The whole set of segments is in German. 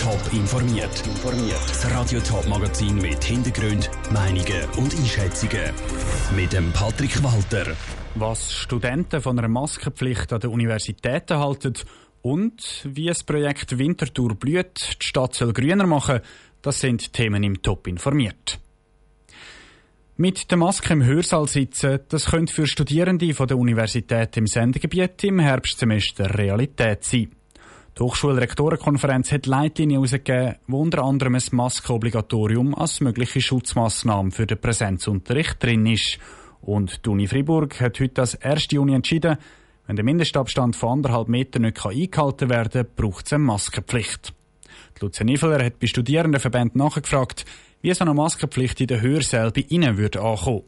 Top informiert. Das Radio Top Magazin mit Hintergrund, Meinungen und Einschätzungen mit dem Patrick Walter. Was Studenten von einer Maskenpflicht an den Universitäten halten und wie das Projekt Winterthur blüht, die Stadt soll grüner machen, das sind Themen im Top informiert. Mit der Maske im Hörsaal sitzen, das könnte für Studierende von der Universität im Sendegebiet im Herbstsemester Realität sein. Die Hochschulrektorenkonferenz hat Leitlinien herausgegeben, wo unter anderem ein Maskenobligatorium als mögliche Schutzmaßnahme für den Präsenzunterricht drin ist. Und die Uni Freiburg hat heute als erste Uni entschieden, wenn der Mindestabstand von anderthalb Metern nicht eingehalten werden kann, braucht es eine Maskenpflicht. Lucia Niveler hat bei Studierendenverbänden nachgefragt, wie so eine Maskenpflicht in der Hörsäle bei ihnen würde ankommen.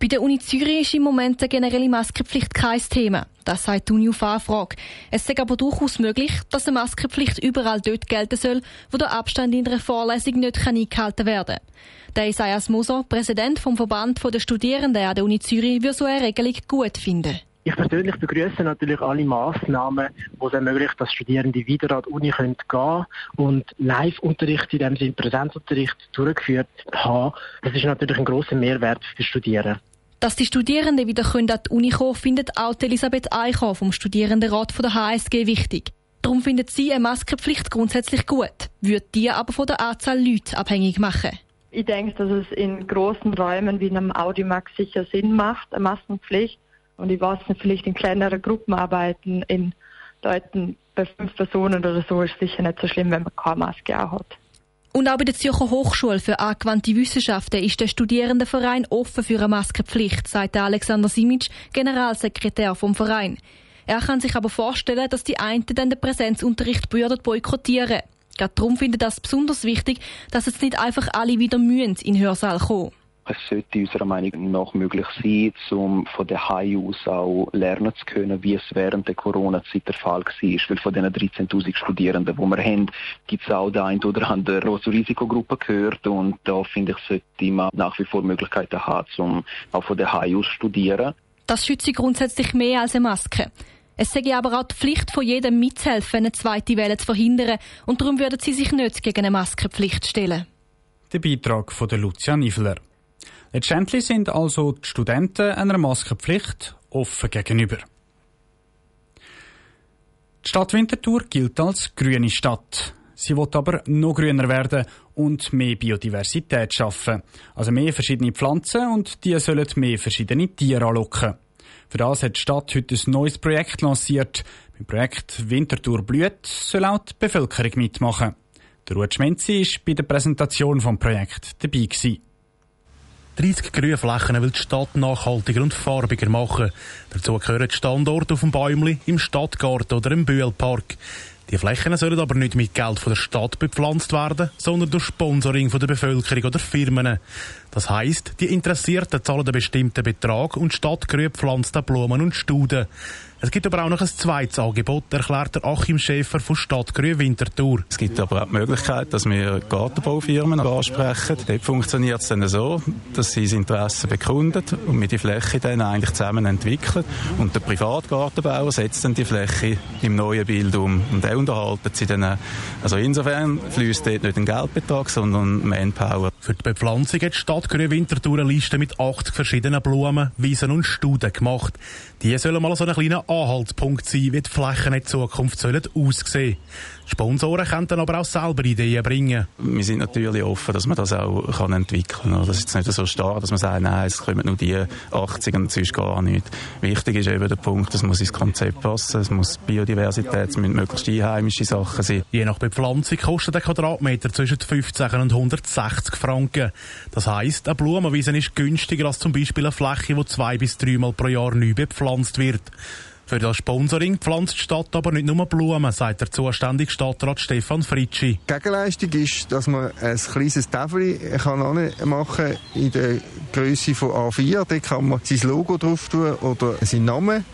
Bei der Uni Zürich ist im Moment eine generelle Maskenpflicht kein Thema. Das sagt die Uni auf Anfrage. Es ist aber durchaus möglich, dass eine Maskenpflicht überall dort gelten soll, wo der Abstand in einer Vorlesung nicht eingehalten werden kann. Der Isaias Moser, Präsident vom Verband der Studierenden an der Uni Zürich, würde so eine Regelung gut finden. Ich persönlich begrüße natürlich alle Massnahmen, die es ermöglichen, dass Studierende wieder an die Uni gehen können und Live-Unterricht, in dem Sinne Präsenzunterricht, durchgeführt haben. Das ist natürlich ein grosser Mehrwert für Studierende. Dass die Studierenden wieder an die Uni kommen findet auch Elisabeth Eichhoff vom Studierendenrat der HSG wichtig. Darum findet sie eine Maskenpflicht grundsätzlich gut, würde die aber von der Anzahl Leute abhängig machen. Ich denke, dass es in großen Räumen wie einem Audimax sicher Sinn macht, eine Maskenpflicht. Und ich weiß nicht, vielleicht in kleineren Gruppen arbeiten, in Leuten bei fünf Personen oder so ist sicher nicht so schlimm, wenn man keine Maske auch hat. Und auch bei der Zürcher Hochschule für angewandte Wissenschaften ist der Studierendenverein offen für eine Maskenpflicht, sagt Alexander Simic, Generalsekretär vom Verein. Er kann sich aber vorstellen, dass die einen dann den Präsenzunterricht boykottieren. Gerade darum findet es besonders wichtig, dass jetzt nicht einfach alle wieder mühen in den Hörsaal kommen. Es sollte unserer Meinung nach möglich sein, um von der Hause aus auch lernen zu können, wie es während der Corona-Zeit der Fall war. Weil von den 13.000 Studierenden, die wir haben, gibt es auch den einen oder anderen, der zur Risikogruppe gehört. Und da finde ich, sollte man nach wie vor Möglichkeiten haben, um auch von der Hause aus zu studieren. Das schützt grundsätzlich mehr als eine Maske. Es sei aber auch die Pflicht von jedem mitzuhelfen, eine zweite Welle zu verhindern. Und darum würden sie sich nicht gegen eine Maskenpflicht stellen. Der Beitrag von der Lucia Nifler. Letztendlich sind also die Studenten einer Maskenpflicht offen gegenüber. Die Stadt Winterthur gilt als grüne Stadt. Sie wird aber noch grüner werden und mehr Biodiversität schaffen. Also mehr verschiedene Pflanzen und die sollen mehr verschiedene Tiere anlocken. Für das hat die Stadt heute ein neues Projekt lanciert. Beim Projekt Winterthur blüht soll auch die Bevölkerung mitmachen. Der Ruud Schmenzi war bei der Präsentation des Projekts dabei. Gewesen. 30 Grünflächen will die Stadt nachhaltiger und farbiger machen. Dazu gehören Standorte auf dem Bäumli, im Stadtgarten oder im Bühlpark. Die Flächen sollen aber nicht mit Geld von der Stadt bepflanzt werden, sondern durch Sponsoring von der Bevölkerung oder Firmen. Das heisst, die Interessierten zahlen einen bestimmten Betrag und die Stadt pflanzt Blumen und Studen. Es gibt aber auch noch ein zweites Angebot, erklärt der Achim Schäfer von Stadtgrün Winterthur. Es gibt aber auch die Möglichkeit, dass wir Gartenbaufirmen ansprechen. Dort funktioniert es dann so, dass sie das Interesse bekunden und wir die Fläche dann eigentlich zusammen entwickeln. Und der Privatgartenbauer setzt dann die Fläche im neuen Bild um. Und der unterhalten sie dann. Also insofern fließt dort nicht ein Geldbetrag, sondern Manpower. Für die Bepflanzung hat die Stadtgrün Winterthur eine Liste mit 80 verschiedenen Blumen, Wiesen und Studen gemacht. Die sollen mal so einen kleinen Anhaltspunkt sein, wie die Flächen in Zukunft sollen aussehen Sponsoren können dann aber auch selber Ideen bringen. Wir sind natürlich offen, dass man das auch kann entwickeln kann. Das ist nicht so starr, dass man sagt, nein, es kommen nur die 80 und sonst gar nicht. Wichtig ist eben der Punkt, es muss ins Konzept passen, es muss Biodiversität, es müssen möglichst einheimische Sachen sein. Je nach Bepflanzung kostet ein Quadratmeter zwischen 15 und 160 Franken. Das heisst, eine Blumenwiese ist günstiger als zum Beispiel eine Fläche, die zwei bis dreimal pro Jahr neu bepflanzt wird. Für das Sponsoring pflanzt die Stadt aber nicht nur Blumen, sagt der zuständige Stadtrat Stefan Fritschi. Die Gegenleistung ist, dass man ein kleines Tafel kann machen in der Größe von A4. Da kann man sein Logo drauf tun oder seinen Namen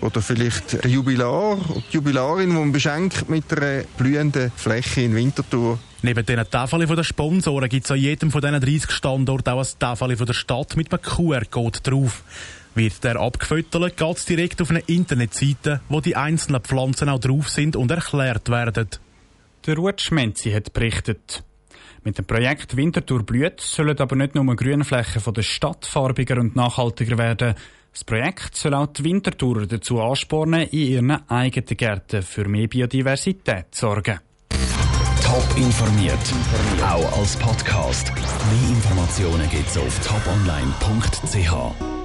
oder vielleicht der Jubilar oder die Jubilarin, die man beschenkt mit einer blühenden Fläche in Winterthur. Neben diesen Tafeln der Sponsoren gibt es an jedem von diesen 30 Standorten auch ein Tafel der Stadt mit einem QR-Code drauf. Wird der abgefüttert, geht es direkt auf eine Internetseite, wo die einzelnen Pflanzen auch drauf sind und erklärt werden. Der Ruth Schmenzi hat berichtet. Mit dem Projekt Winterthur blüht sollen aber nicht nur Grünflächen von der Stadt farbiger und nachhaltiger werden. Das Projekt soll auch die Winterthurer dazu anspornen, in ihren eigenen Gärten für mehr Biodiversität zu sorgen. Top informiert, auch als Podcast. Mehr Informationen gibt's auf toponline.ch.